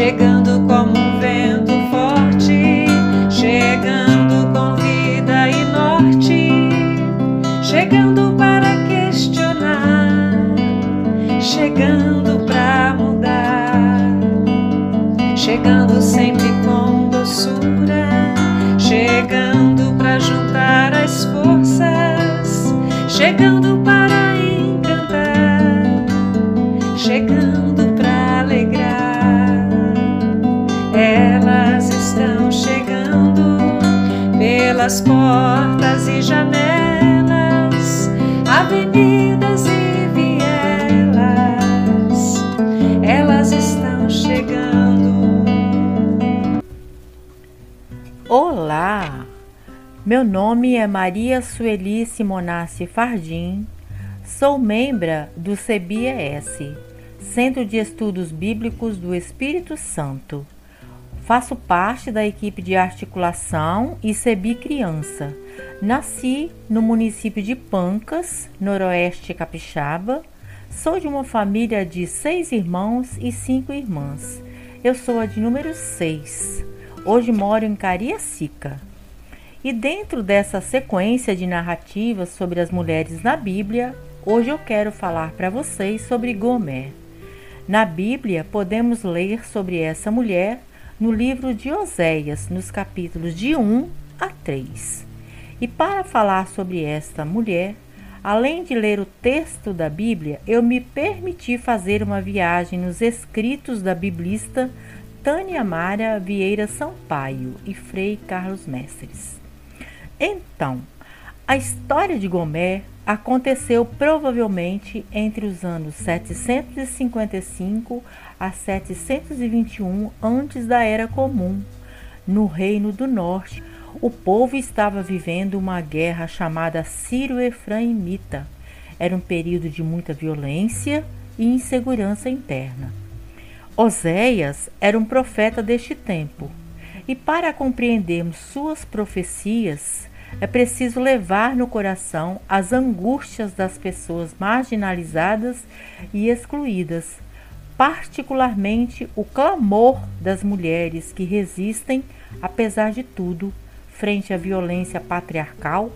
chegando pelas portas e janelas, avenidas e vielas. Elas estão chegando. Olá! Meu nome é Maria Sueli Simonassi Fardim, sou membra do CBIES, Centro de Estudos Bíblicos do Espírito Santo. Faço parte da equipe de articulação e CEBI Criança. Nasci no município de Pancas, noroeste capixaba. Sou de uma família de seis irmãos e cinco irmãs. Eu sou a de número seis. Hoje moro em Cariacica. E dentro dessa sequência de narrativas sobre as mulheres na Bíblia, hoje eu quero falar para vocês sobre Gomer. Na Bíblia, podemos ler sobre essa mulher no livro de Oséias, nos capítulos de 1 a 3. E para falar sobre esta mulher, além de ler o texto da Bíblia, eu me permiti fazer uma viagem nos escritos da biblista Tânia Mara Vieira Sampaio e Frei Carlos Mestres. Então, a história de Gomer aconteceu provavelmente entre os anos 755 a 721 antes da Era Comum. No Reino do Norte, o povo estava vivendo uma guerra chamada Sírio-Efraimita. Era um período de muita violência e insegurança interna. Oséias era um profeta deste tempo, e para compreendermos suas profecias, é preciso levar no coração as angústias das pessoas marginalizadas e excluídas, particularmente o clamor das mulheres que resistem, apesar de tudo, frente à violência patriarcal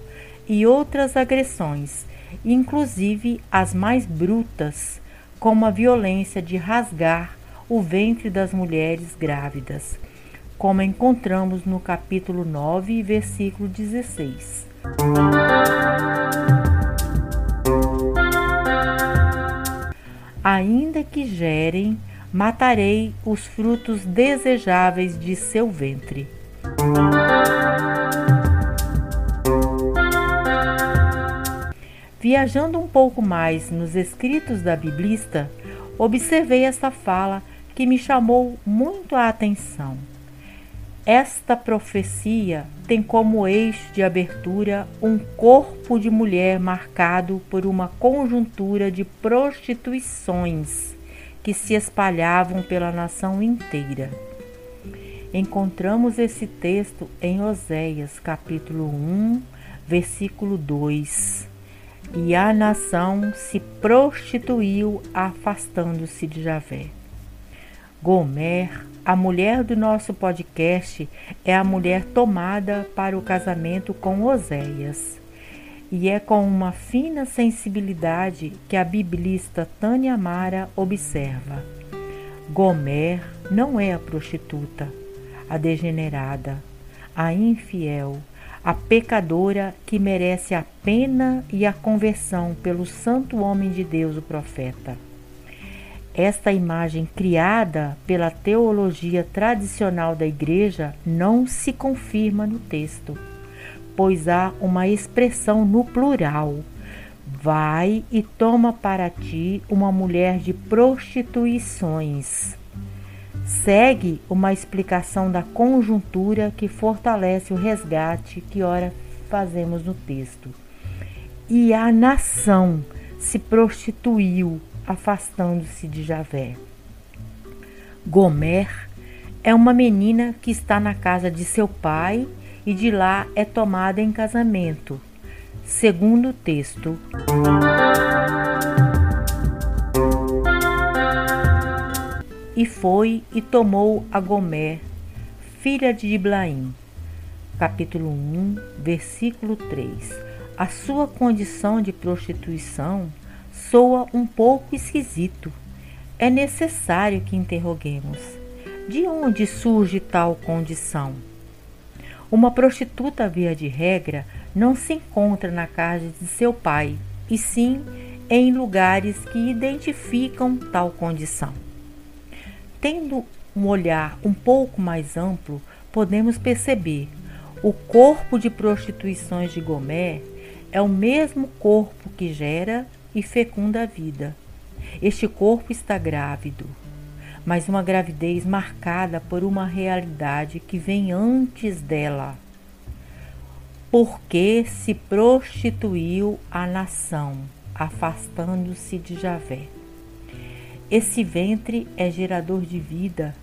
e outras agressões, inclusive as mais brutas, como a violência de rasgar o ventre das mulheres grávidas como encontramos no capítulo 9, versículo 16. Ainda que gerem, matarei os frutos desejáveis de seu ventre. Viajando um pouco mais nos escritos da biblista, observei essa fala que me chamou muito a atenção. Esta profecia tem como eixo de abertura um corpo de mulher marcado por uma conjuntura de prostituições que se espalhavam pela nação inteira. Encontramos esse texto em Oséias, capítulo 1, versículo 2. E a nação se prostituiu afastando-se de Javé. Gomer, a mulher do nosso podcast, é a mulher tomada para o casamento com Oséias. E é com uma fina sensibilidade que a biblista Tânia Mara observa. Gomer não é a prostituta, a degenerada, a infiel, a pecadora que merece a pena e a conversão pelo santo homem de Deus, o profeta. Esta imagem criada pela teologia tradicional da Igreja não se confirma no texto, pois há uma expressão no plural. Vai e toma para ti uma mulher de prostituições. Segue uma explicação da conjuntura que fortalece o resgate que ora fazemos no texto. E a nação se prostituiu, afastando-se de Javé. Gomer é uma menina que está na casa de seu pai e de lá é tomada em casamento, segundo o texto. E foi e tomou a Gomer, filha de Iblaim. Capítulo 1, versículo 3. A sua condição de prostituição soa um pouco esquisito. É necessário que interroguemos: de onde surge tal condição? Uma prostituta, via de regra, não se encontra na casa de seu pai, e sim em lugares que identificam tal condição. Tendo um olhar um pouco mais amplo, podemos perceber o corpo de prostituições de Gomé é o mesmo corpo que gera e fecunda a vida. Este corpo está grávido, mas uma gravidez marcada por uma realidade que vem antes dela. Porque se prostituiu a nação, afastando-se de Javé. Esse ventre é gerador de vida,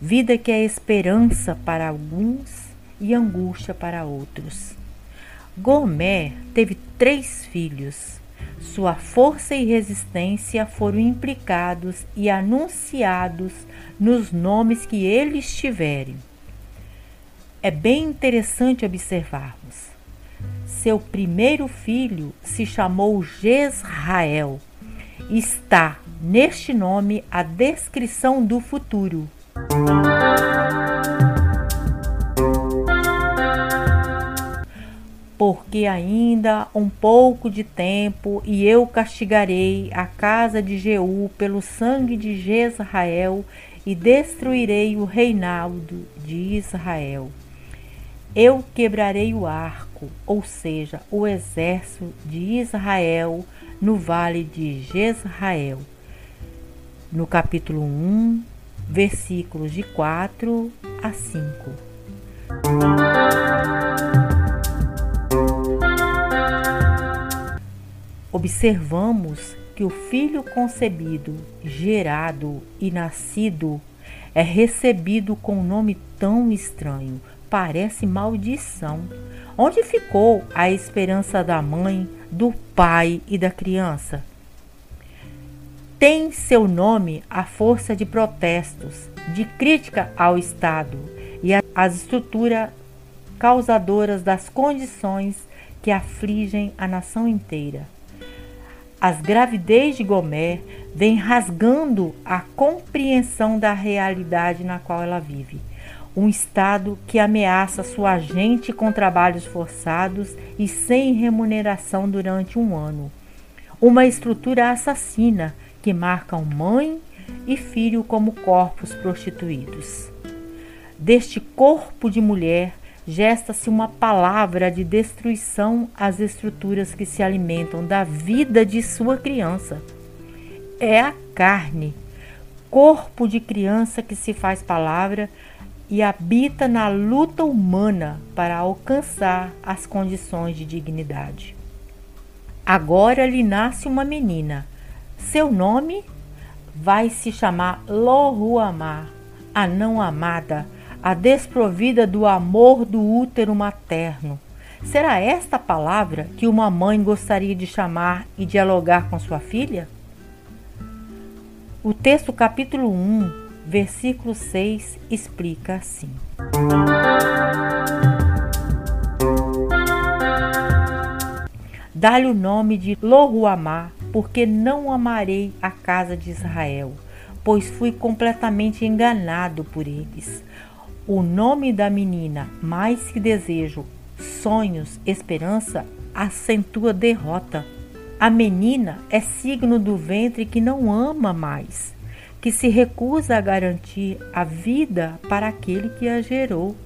vida que é esperança para alguns e angústia para outros. Gomé teve três filhos, sua força e resistência foram implicados e anunciados nos nomes que eles tiverem. É bem interessante observarmos. Seu primeiro filho se chamou Jezrael. Está neste nome a descrição do futuro. Porque ainda um pouco de tempo e eu castigarei a casa de Jeú pelo sangue de Jezrael e destruirei o reinado de Israel. Eu quebrarei o arco, ou seja, o exército de Israel no vale de Jezrael. No capítulo 1, versículos de 4 a 5. Observamos que o filho concebido, gerado e nascido é recebido com um nome tão estranho, parece maldição. Onde ficou a esperança da mãe, do pai e da criança? Tem seu nome a força de protestos, de crítica ao Estado e às estruturas causadoras das condições que afligem a nação inteira. As gravidez de Gomer vem rasgando a compreensão da realidade na qual ela vive. Um estado que ameaça sua gente com trabalhos forçados e sem remuneração durante um ano. Uma estrutura assassina que marca mãe e filho como corpos prostituídos. Deste corpo de mulher gesta-se uma palavra de destruição às estruturas que se alimentam da vida de sua criança. É a carne, corpo de criança que se faz palavra e habita na luta humana para alcançar as condições de dignidade. Agora lhe nasce uma menina. Seu nome vai se chamar Lohuamá, a não amada a desprovida do amor do útero materno. Será esta palavra que uma mãe gostaria de chamar e dialogar com sua filha? O texto, capítulo 1, versículo 6, explica assim: Dá-lhe o nome de Lohuamá, porque não amarei a casa de Israel, pois fui completamente enganado por eles. O nome da menina, mais que desejo, sonhos, esperança, acentua derrota. A menina é signo do ventre que não ama mais, que se recusa a garantir a vida para aquele que a gerou.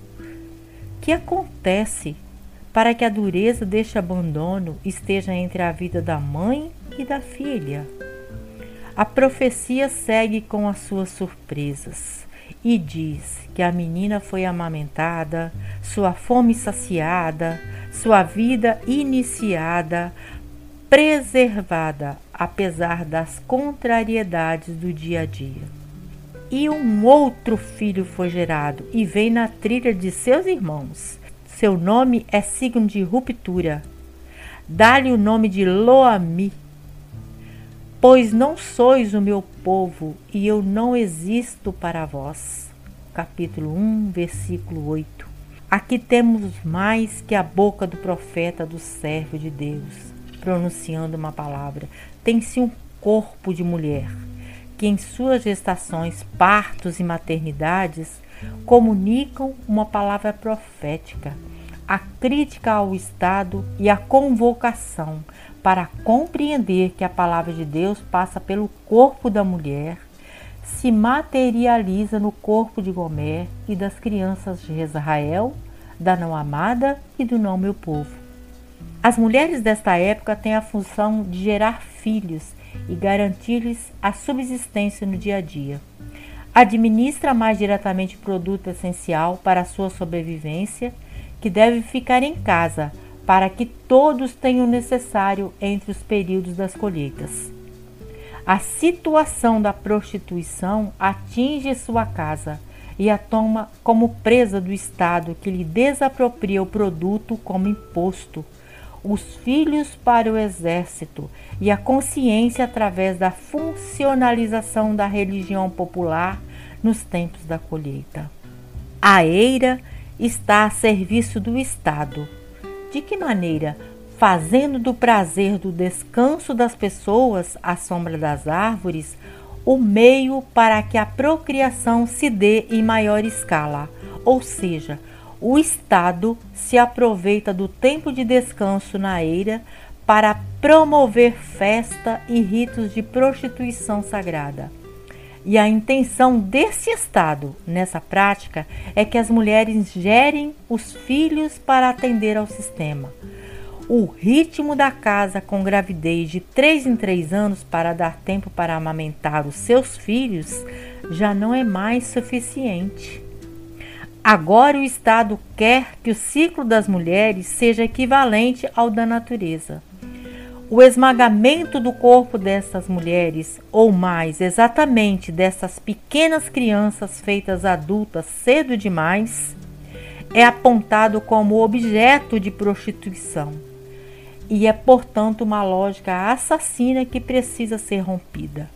Que acontece para que a dureza deste abandono esteja entre a vida da mãe e da filha? A profecia segue com as suas surpresas e diz que a menina foi amamentada, sua fome saciada, sua vida iniciada, preservada, apesar das contrariedades do dia a dia. E um outro filho foi gerado e vem na trilha de seus irmãos. Seu nome é signo de ruptura. Dá-lhe o nome de Loami, pois não sois o meu povo e eu não existo para vós. Capítulo 1, versículo 8. Aqui temos mais que a boca do profeta do servo de Deus pronunciando uma palavra. Tem-se um corpo de mulher que, em suas gestações, partos e maternidades, comunicam uma palavra profética, a crítica ao Estado e a convocação para compreender que a palavra de Deus passa pelo corpo da mulher, se materializa no corpo de Gomer e das crianças de Israel, da não amada e do não meu povo. As mulheres desta época têm a função de gerar filhos e garantir-lhes a subsistência no dia a dia. Administra mais diretamente produto essencial para a sua sobrevivência, que deve ficar em casa para que todos tenham o necessário entre os períodos das colheitas. A situação da prostituição atinge sua casa e a toma como presa do Estado que lhe desapropria o produto como imposto os filhos para o exército e a consciência através da funcionalização da religião popular nos tempos da colheita. A eira está a serviço do Estado. De que maneira? Fazendo do prazer do descanso das pessoas à sombra das árvores o meio para que a procriação se dê em maior escala, ou seja, o Estado se aproveita do tempo de descanso na eira para promover festa e ritos de prostituição sagrada. E a intenção desse Estado nessa prática é que as mulheres gerem os filhos para atender ao sistema. O ritmo da casa com gravidez de 3 em 3 anos para dar tempo para amamentar os seus filhos já não é mais suficiente. Agora o Estado quer que o ciclo das mulheres seja equivalente ao da natureza. O esmagamento do corpo dessas mulheres, ou mais exatamente dessas pequenas crianças feitas adultas cedo demais, é apontado como objeto de prostituição e é, portanto, uma lógica assassina que precisa ser rompida.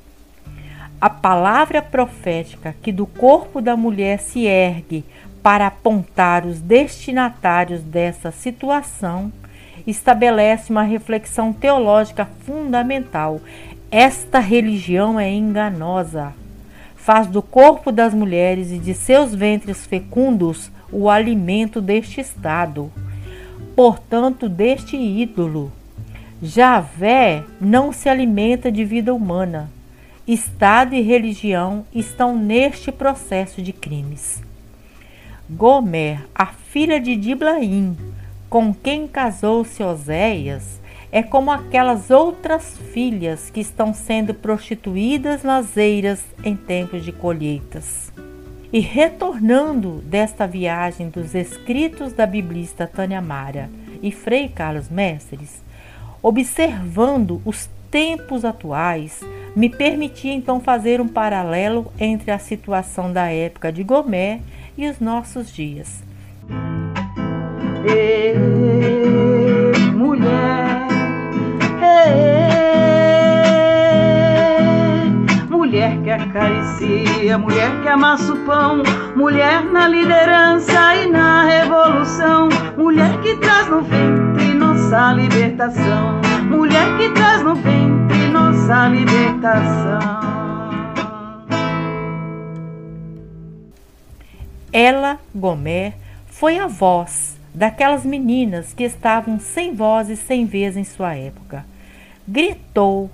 A palavra profética que do corpo da mulher se ergue para apontar os destinatários dessa situação, estabelece uma reflexão teológica fundamental. Esta religião é enganosa. Faz do corpo das mulheres e de seus ventres fecundos o alimento deste estado, portanto, deste ídolo. Javé não se alimenta de vida humana. Estado e religião estão neste processo de crimes. Gomer, a filha de Diblaim, com quem casou-se Oséias, é como aquelas outras filhas que estão sendo prostituídas nas eiras em tempos de colheitas. E retornando desta viagem dos escritos da biblista Tânia Mara e Frei Carlos Mestres, observando os tempos atuais, me permiti então fazer um paralelo entre a situação da época de Gomer e os nossos dias. Acaricia, mulher que amassa o pão, mulher na liderança e na revolução, mulher que traz no ventre nossa libertação, mulher que traz no ventre nossa libertação. Ela, Gomer, foi a voz daquelas meninas que estavam sem voz e sem vez em sua época. Gritou,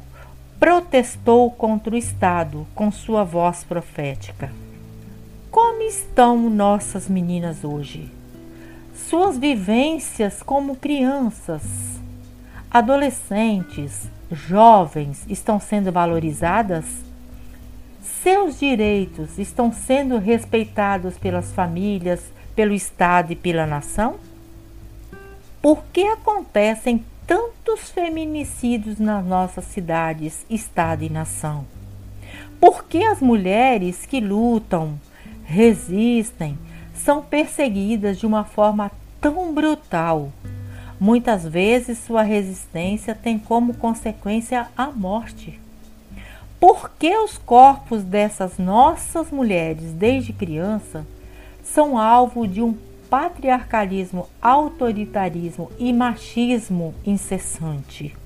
protestou contra o Estado com sua voz profética. Como estão nossas meninas hoje? Suas vivências como crianças, adolescentes, jovens estão sendo valorizadas? Seus direitos estão sendo respeitados pelas famílias, pelo Estado e pela nação? Por que acontecem tantos feminicídios nas nossas cidades, Estado e nação? Por que as mulheres que lutam, resistem, são perseguidas de uma forma tão brutal? Muitas vezes sua resistência tem como consequência a morte. Por que os corpos dessas nossas mulheres, desde criança, são alvo de um patriarcalismo, autoritarismo e machismo incessante?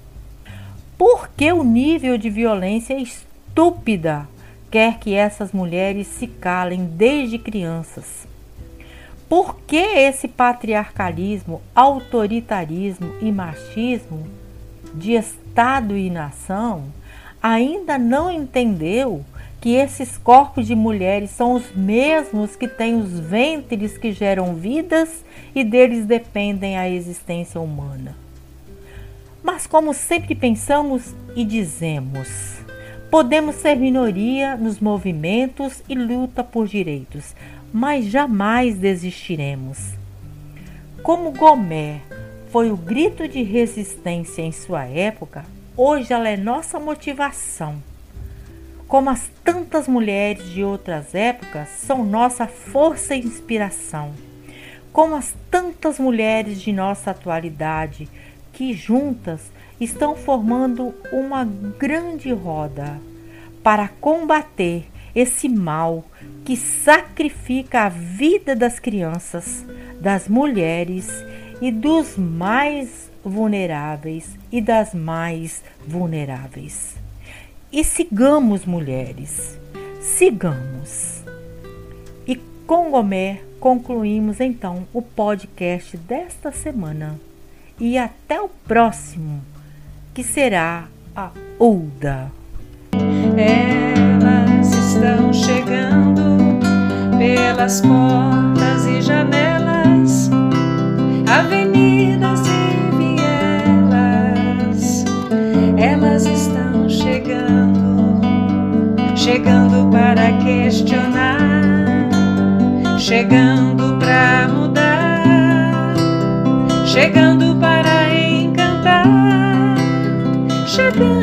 Por que o nível de violência estúpida quer que essas mulheres se calem desde crianças? Por que esse patriarcalismo, autoritarismo e machismo de Estado e nação ainda não entendeu que esses corpos de mulheres são os mesmos que têm os ventres que geram vidas e deles dependem a existência humana? Mas, como sempre pensamos e dizemos, podemos ser minoria nos movimentos e luta por direitos, mas jamais desistiremos. Como Gomer foi o grito de resistência em sua época, hoje ela é nossa motivação. Como as tantas mulheres de outras épocas são nossa força e inspiração. Como as tantas mulheres de nossa atualidade que juntas estão formando uma grande roda para combater esse mal que sacrifica a vida das crianças, das mulheres e dos mais vulneráveis e das mais vulneráveis. E sigamos, mulheres, sigamos. E com Gomer concluímos então o podcast desta semana. E até o próximo, que será a Uda. Elas estão chegando pelas portas chegando para questionar, chegando para mudar, chegando para encantar, chegando